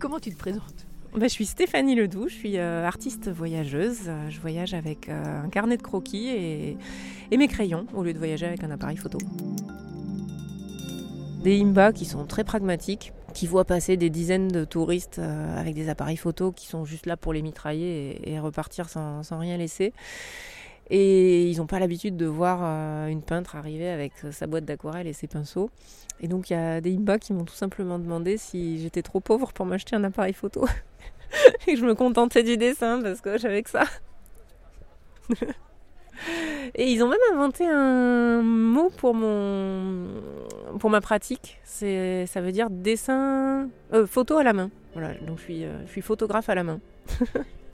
comment tu te présentes bah, je suis Stéphanie Ledoux, je suis euh, artiste voyageuse. Je voyage avec euh, un carnet de croquis et, mes crayons au lieu de voyager avec un appareil photo. Des imbas qui sont très pragmatiques, qui voient passer des dizaines de touristes euh, avec des appareils photo qui sont juste là pour les mitrailler et, repartir sans, rien laisser. Ils n'ont pas l'habitude de voir une peintre arriver avec sa boîte d'aquarelle et ses pinceaux. Et donc il y a des imbas qui m'ont tout simplement demandé si j'étais trop pauvre pour m'acheter un appareil photo. et que je me contentais du dessin parce que j'avais que ça. et ils ont même inventé un mot pour mon pour ma pratique. Ça veut dire dessin euh, photo à la main. Voilà, donc euh, je suis photographe à la main.